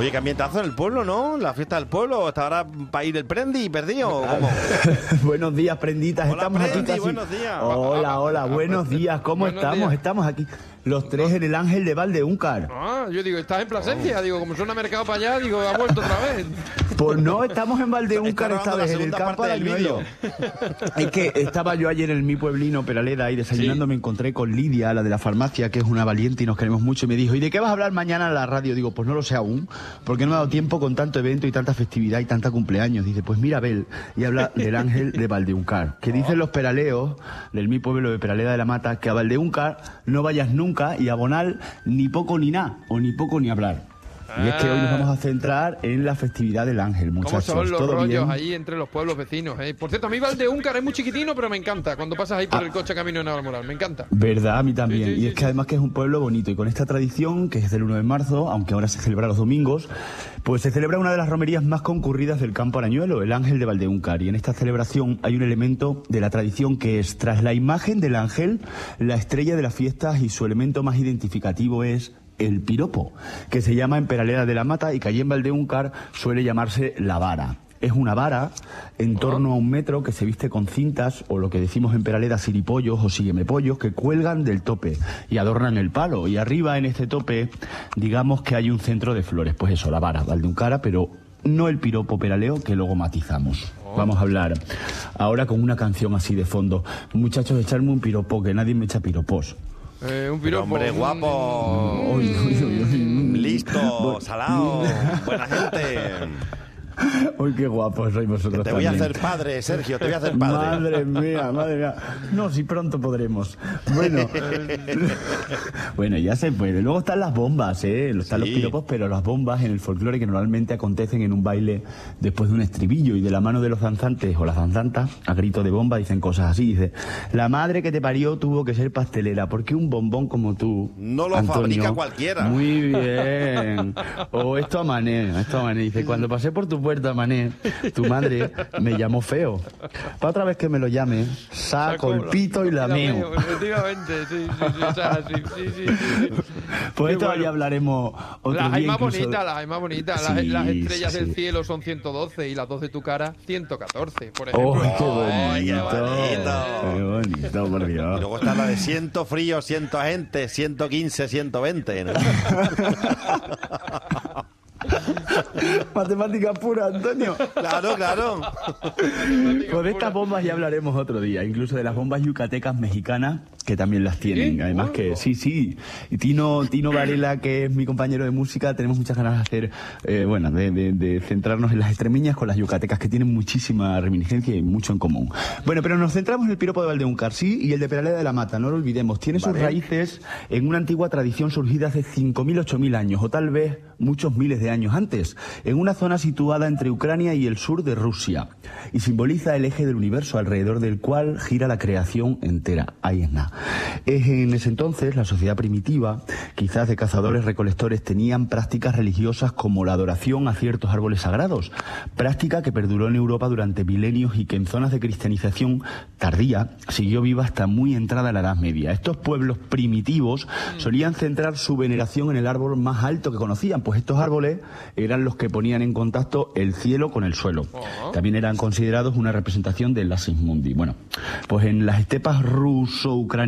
Oye, qué ambientazo en el pueblo, ¿no? La fiesta del pueblo. ¿Está ahora para ir el prendi perdido? ¿Cómo? buenos días, prenditas. Hola, estamos aquí Prendi, casi- buenos días. Hola, hola, buenos días. ¿Cómo Buenos estamos? días. Estamos aquí los tres en el Ángel de Valdeúncar. Ah, yo digo, estás en Plasencia. Digo, como suena mercado para allá, digo, ha vuelto otra vez. Pues no, estamos en Valdeúncar esta vez, en el campo del Arañuelo. Es que estaba yo ayer en mi pueblino, Peraleda, y desayunando me encontré con Lidia, la de la farmacia, que es una valiente y nos queremos mucho, y me dijo, ¿y de qué vas a hablar mañana en la radio? Digo, pues no lo sé aún, porque no me ha dado tiempo con tanto evento y tanta festividad y tanta cumpleaños. Dice, pues mira, Bel, y habla del ángel de Valdeúncar, que dicen los peraleos del mi pueblo de Peraleda de la Mata, que a Valdeúncar no vayas nunca y a Bonal ni poco ni nada, o ni poco ni hablar. Y es que hoy nos vamos a centrar en la festividad del ángel, ¿Cómo muchachos. son los ¿Todo rollos bien? ahí entre los pueblos vecinos? eh? Por cierto, a mí Valdeúncar es muy chiquitino, pero me encanta. Cuando pasas ahí por el coche camino de Navalmoral, me encanta. Verdad, a mí también. Sí, sí, y sí, es que además que es un pueblo bonito y con esta tradición, que es del 1 de marzo, aunque ahora se celebra los domingos, pues se celebra una de las romerías más concurridas del campo arañuelo, el Ángel de Valdeúncar. Y en esta celebración hay un elemento de la tradición que es, tras la imagen del ángel, la estrella de las fiestas y su elemento más identificativo es el piropo, que se llama en Peraleda de la Mata y que allí en Valdeúncar suele llamarse la vara. Es una vara en torno a un metro que se viste con cintas o lo que decimos en Peraleda siripollos o síguemepollos que cuelgan del tope y adornan el palo. Y arriba en este tope, digamos que hay un centro de flores. Pues eso, la vara, Valdeúncara, pero no el piropo peraleo que luego matizamos. Vamos a hablar ahora con una canción así de fondo. Muchachos, echarme un piropo, que nadie me echa piropos. Eh, un piropo. hombre, guapo. Listo, salado, buena gente. Uy, qué guapos sois vosotros Te voy a hacer padre, Sergio, te voy a hacer padre. Madre mía, madre mía. No, si pronto podremos. Bueno, bueno, ya se puede. Luego están las bombas, ¿eh? Están los piropos, pero las bombas en el folclore que normalmente acontecen en un baile después de un estribillo y de la mano de los danzantes o las danzantas, a grito de bomba, dicen cosas así. Dice, la madre que te parió tuvo que ser pastelera, porque un bombón como tú... No lo Antonio, fabrica cualquiera. Muy bien. O esto a Mané, esto a Mané. Dice, cuando pasé por tu puerta, Mané, tu madre me llamó feo. Para otra vez que me lo llame, saco el pito y la meo. Efectivamente, sí, sí, sí, o sea, sí, sí, sí, sí, sí. Pues ya hablaremos otro Las hay más bonitas, las hay más bonitas. Las, estrellas sí, del cielo son 112 y las dos de tu cara 114, por ¡Oh, ejemplo. qué Ay, qué bonito! bonito. ¡Qué bonito, por Y Dios! luego está la de ciento frío, ciento gente, 115, 120. ¿no? Matemática pura, Antonio. Claro, claro. De estas bombas ya hablaremos otro día, incluso de las bombas yucatecas mexicanas, que también las tienen. Además que, sí, sí. Y Tino, Tino Varela, que es mi compañero de música, tenemos muchas ganas de hacer, eh, bueno, de, de- de centrarnos en las extremeñas con las yucatecas, que tienen muchísima reminiscencia y mucho en común. Bueno, pero nos centramos en el piropo de Valdeúncar, sí, y el de Peraleda de la Mata, no lo olvidemos. Tiene sus raíces en una antigua tradición surgida hace 5.000, 8.000 años, o tal vez muchos miles de años antes, en una zona situada entre Ucrania y el sur de Rusia, y simboliza el eje del universo alrededor del cual gira la creación entera. Ahí es nada. Es en ese entonces la sociedad primitiva, quizás de cazadores recolectores, tenían prácticas religiosas como la adoración a ciertos árboles sagrados, práctica que perduró en Europa durante milenios y que en zonas de cristianización tardía siguió viva hasta muy entrada la Edad Media. Estos pueblos primitivos solían centrar su veneración en el árbol más alto que conocían, pues estos árboles eran los que ponían en contacto el cielo con el suelo. También eran considerados una representación del Lasis Mundi. Bueno, pues en las estepas ruso-ucranianas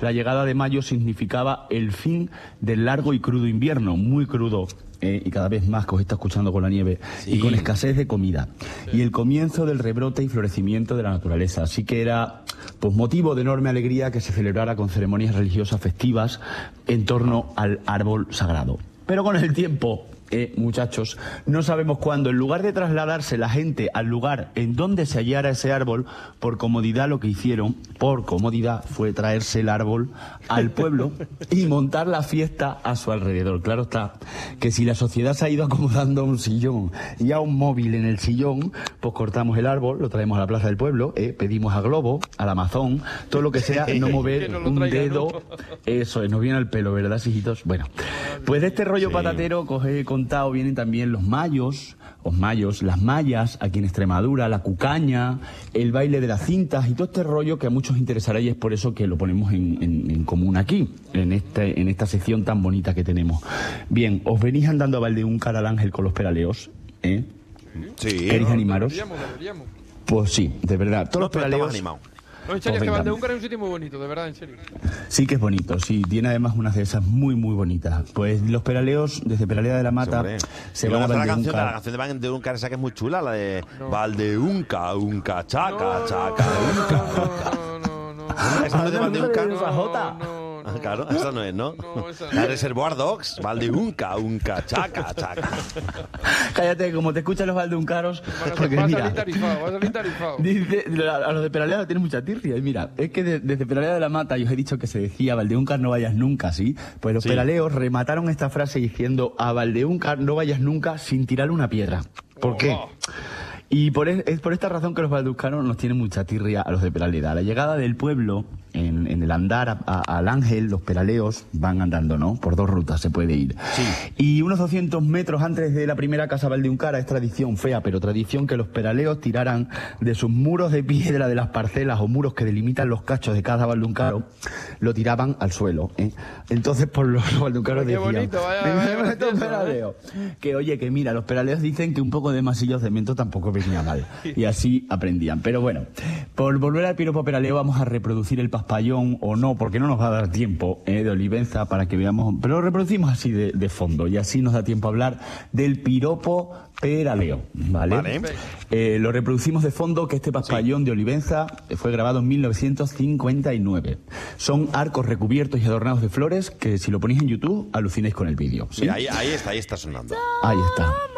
la llegada de mayo significaba el fin del largo y crudo invierno, muy crudo eh, y cada vez más que os está escuchando con la nieve y con escasez de comida y el comienzo del rebrote y florecimiento de la naturaleza. Así que era pues motivo de enorme alegría que se celebrara con ceremonias religiosas festivas en torno al árbol sagrado. Pero con el tiempo eh, muchachos, no sabemos cuándo, en lugar de trasladarse la gente al lugar en donde se hallara ese árbol, por comodidad lo que hicieron, por comodidad, fue traerse el árbol al pueblo y montar la fiesta a su alrededor. Claro está que si la sociedad se ha ido acomodando a un sillón y a un móvil en el sillón, pues cortamos el árbol, lo traemos a la plaza del pueblo, eh, pedimos a Globo, al Amazon, todo lo que sea, no mover un dedo. Eso es, nos viene al pelo, ¿verdad, hijitos? Bueno, pues de este rollo Sí. patatero coge con contado vienen también los mayos, los mayos, las mayas, aquí en Extremadura, la cucaña, el baile de las cintas y todo este rollo que a muchos interesará y es por eso que lo ponemos en, en- en común aquí, en, este, en esta sección tan bonita que tenemos. Bien, os venís andando a Valdeúncar al Ángel con los peraleos, ¿eh? Sí. ¿Queréis animaros? Deberíamos, deberíamos. Pues sí, de verdad. Todos No, los peraleos animados. No, en serio, es que venga. Valdeúncar es un sitio muy bonito, de verdad, en serio. sí que es bonito, sí. Tiene además unas de esas muy, muy bonitas. Pues los peraleos, desde Peraleda de la Mata, se van a la canción, la canción de Valdeúncar esa que es muy chula, la de Valdeúnca, unca, chaca, No, chaca, no, unca. no, no, no, no. Esa no es de Valdeúncar. No. No, no, Ah, Claro, esa no es, ¿no? No, esa no La es. Reservoir Dogs, Valdeúnca, unca, chaca, chaca. Cállate, como te escuchan los valdeuncaros, a- porque Va a mira, salir tarifado, va a salir tarifado. dice, a los de Peraleda tienen mucha tirria. Y mira, es que de- desde Peraleda de la Mata yo os he dicho que se decía Valdeúncar no vayas nunca, ¿sí? Pues los Sí. peraleos remataron esta frase diciendo a Valdeúncar no vayas nunca sin tirarle una piedra. ¿Por qué? Oh. Y por es, es por esta razón que los valdeuncanos nos tienen mucha tirria a los de Peraleda. A la llegada del pueblo, en, en el andar a- a- al ángel, los peraleos van andando, ¿no? Por dos rutas se puede ir. Y unos 200 metros antes de la primera casa valdeuncara es tradición fea, pero tradición que los peraleos tiraran de sus muros de piedra de las parcelas o muros que delimitan los cachos de cada valduncaro, lo tiraban al suelo. ¿eh? Entonces, por los, los valdeuncaros decían... bonito, vaya- "Venga, vaya gracioso, ¿eh?". peraleos". Que oye, que mira, los peraleos dicen que un poco de masillos de mento tampoco venía mal. Y así aprendían. Pero bueno, por volver al piropo peraleo vamos a reproducir el paspallón o no, porque no nos va a dar tiempo eh, de Olivenza para que veamos. Pero lo reproducimos así de, de fondo y así nos da tiempo a hablar del piropo peraleo. ¿Vale? Vale. Eh, lo reproducimos de fondo que este paspallón de Olivenza fue grabado en 1959. Son arcos recubiertos y adornados de flores que si lo ponéis en YouTube alucináis con el vídeo. ¿sí? Mira, ahí, ahí está, ahí está sonando. Ahí está.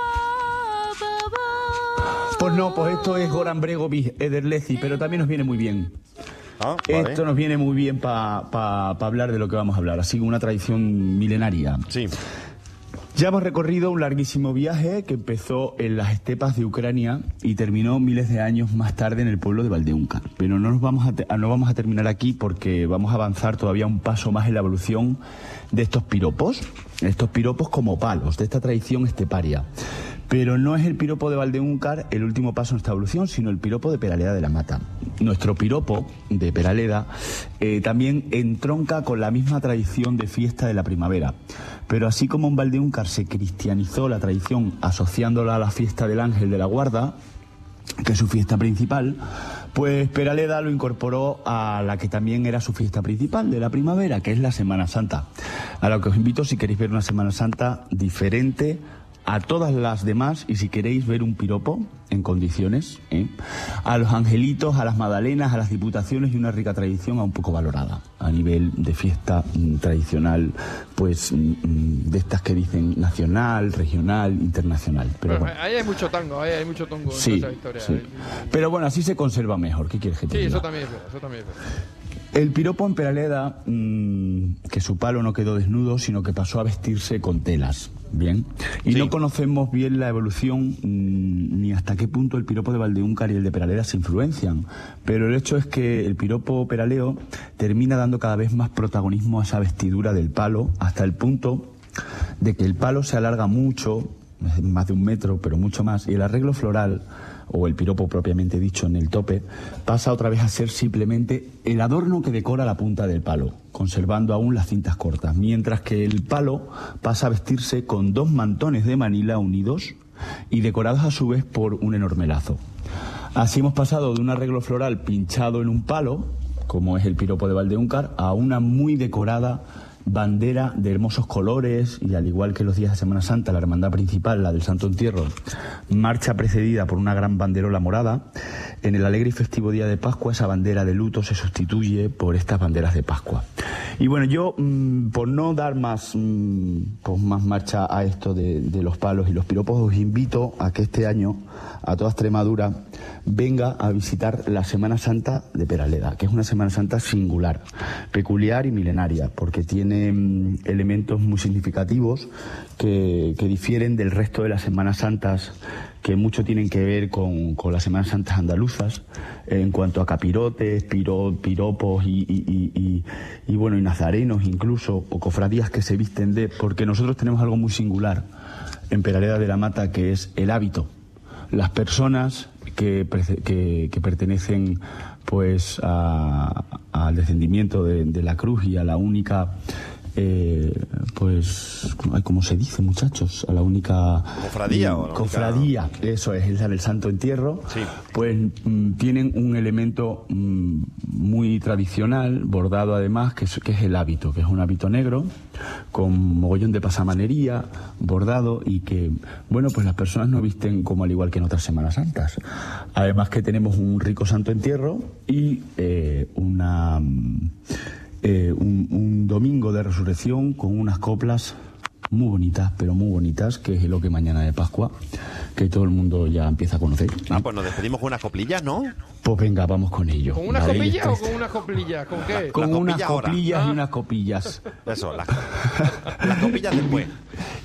Pues no, pues esto es Goran Bregovic, Ederlezi, pero también nos viene muy bien. Ah, vale. Esto nos viene muy bien para hablar de lo que vamos a hablar, así una tradición milenaria. Sí. Ya hemos recorrido un larguísimo viaje que empezó en las estepas de Ucrania y terminó miles de años más tarde en el pueblo de Valdeúncar. Pero no nos vamos a, no vamos a terminar aquí porque vamos a avanzar todavía un paso más en la evolución de estos piropos, estos piropos como palos, de esta tradición esteparia. Pero no es el piropo de Valdeúncar el último paso en esta evolución, sino el piropo de Peraleda de la Mata. Nuestro piropo de Peraleda eh, también entronca con la misma tradición de fiesta de la primavera. Pero así como en Valdeúncar se cristianizó la tradición asociándola a la fiesta del Ángel de la Guarda, que es su fiesta principal, pues Peraleda lo incorporó a la que también era su fiesta principal de la primavera, que es la Semana Santa. A lo que os invito si queréis ver una Semana Santa diferente a todas las demás y si queréis ver un piropo en condiciones, ¿eh? a los angelitos, a las magdalenas, a las diputaciones y una rica tradición aún poco valorada a nivel de fiesta mm, tradicional, pues mm, mm, de estas que dicen nacional, regional, internacional. Pero Pero bueno. ahí hay mucho tango, ahí hay mucho tongo en Sí, toda esa historia. sí. Pero bueno, así se conserva mejor. ¿Qué quieres que te Sí, diga? eso también es verdad, eso también es verdad. El piropo en Peraleda, mm, que su palo no quedó desnudo, sino que pasó a vestirse con telas. Bien. Y Sí. no conocemos bien la evolución mm, ni hasta qué punto el piropo de Valdeúncar y el de Peraleda se influencian. Pero el hecho es que el piropo peraleo termina dando cada vez más protagonismo a esa vestidura del palo, hasta el punto de que el palo se alarga mucho, más de un metro, pero mucho más, y el arreglo floral, o el piropo propiamente dicho en el tope, pasa otra vez a ser simplemente el adorno que decora la punta del palo, conservando aún las cintas cortas, mientras que el palo pasa a vestirse con dos mantones de Manila unidos y decorados a su vez por un enorme lazo. Así hemos pasado de un arreglo floral pinchado en un palo, como es el piropo de Valdeúncar, a una muy decorada bandera de hermosos colores y al igual que los días de Semana Santa, la hermandad principal, la del Santo Entierro, marcha precedida por una gran banderola morada. En el alegre y festivo día de Pascua, esa bandera de luto se sustituye por estas banderas de Pascua. Y bueno, yo, mm, por no dar más, pues más marcha a esto de, de los palos y los piropos, os invito a que este año, a toda Extremadura, venga a visitar la Semana Santa de Peraleda, que es una Semana Santa singular, peculiar y milenaria, porque tiene mm, elementos muy significativos que, que difieren del resto de las Semanas Santas que mucho tienen que ver con, con las Semanas Santas andaluzas, en cuanto a capirotes, piro- piropos y, y- y- bueno, y nazarenos incluso, o cofradías que se visten de, porque nosotros tenemos algo muy singular en Peraleda de la Mata, que es el hábito. Las personas que, que- pertenecen pues al descendimiento de, de la cruz y a la única eh, pues ay, ¿cómo se dice muchachos? a la única Cofradía, o la única- eso es la del Santo Entierro Sí. pues mm, tienen un elemento mm, muy tradicional, bordado además, que es, que es el hábito, que es un hábito negro, con mogollón de pasamanería, bordado, y que, bueno, pues las personas no visten como al igual que en otras Semanas Santas. Además que tenemos un rico santo entierro y eh, una... mm, eh, un, un domingo de resurrección con unas coplas muy bonitas, pero muy bonitas, que es lo que mañana de Pascua, que todo el mundo ya empieza a conocer. Ah, pues nos despedimos con unas coplillas, ¿no? Pues venga, vamos con ello. ¿Con unas ¿vale? copillas o con unas coplillas? ¿Con qué? Con Las unas copillas ahora. copillas y Ah. unas copillas. Eso, las, las copillas después.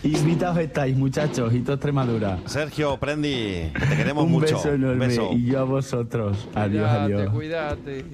Invitados estáis, muchachos, y toda Extremadura. Sergio, Prendi, te queremos Un mucho. beso enorme Beso. y yo a vosotros. Adiós, Cuídate, adiós. cuídate.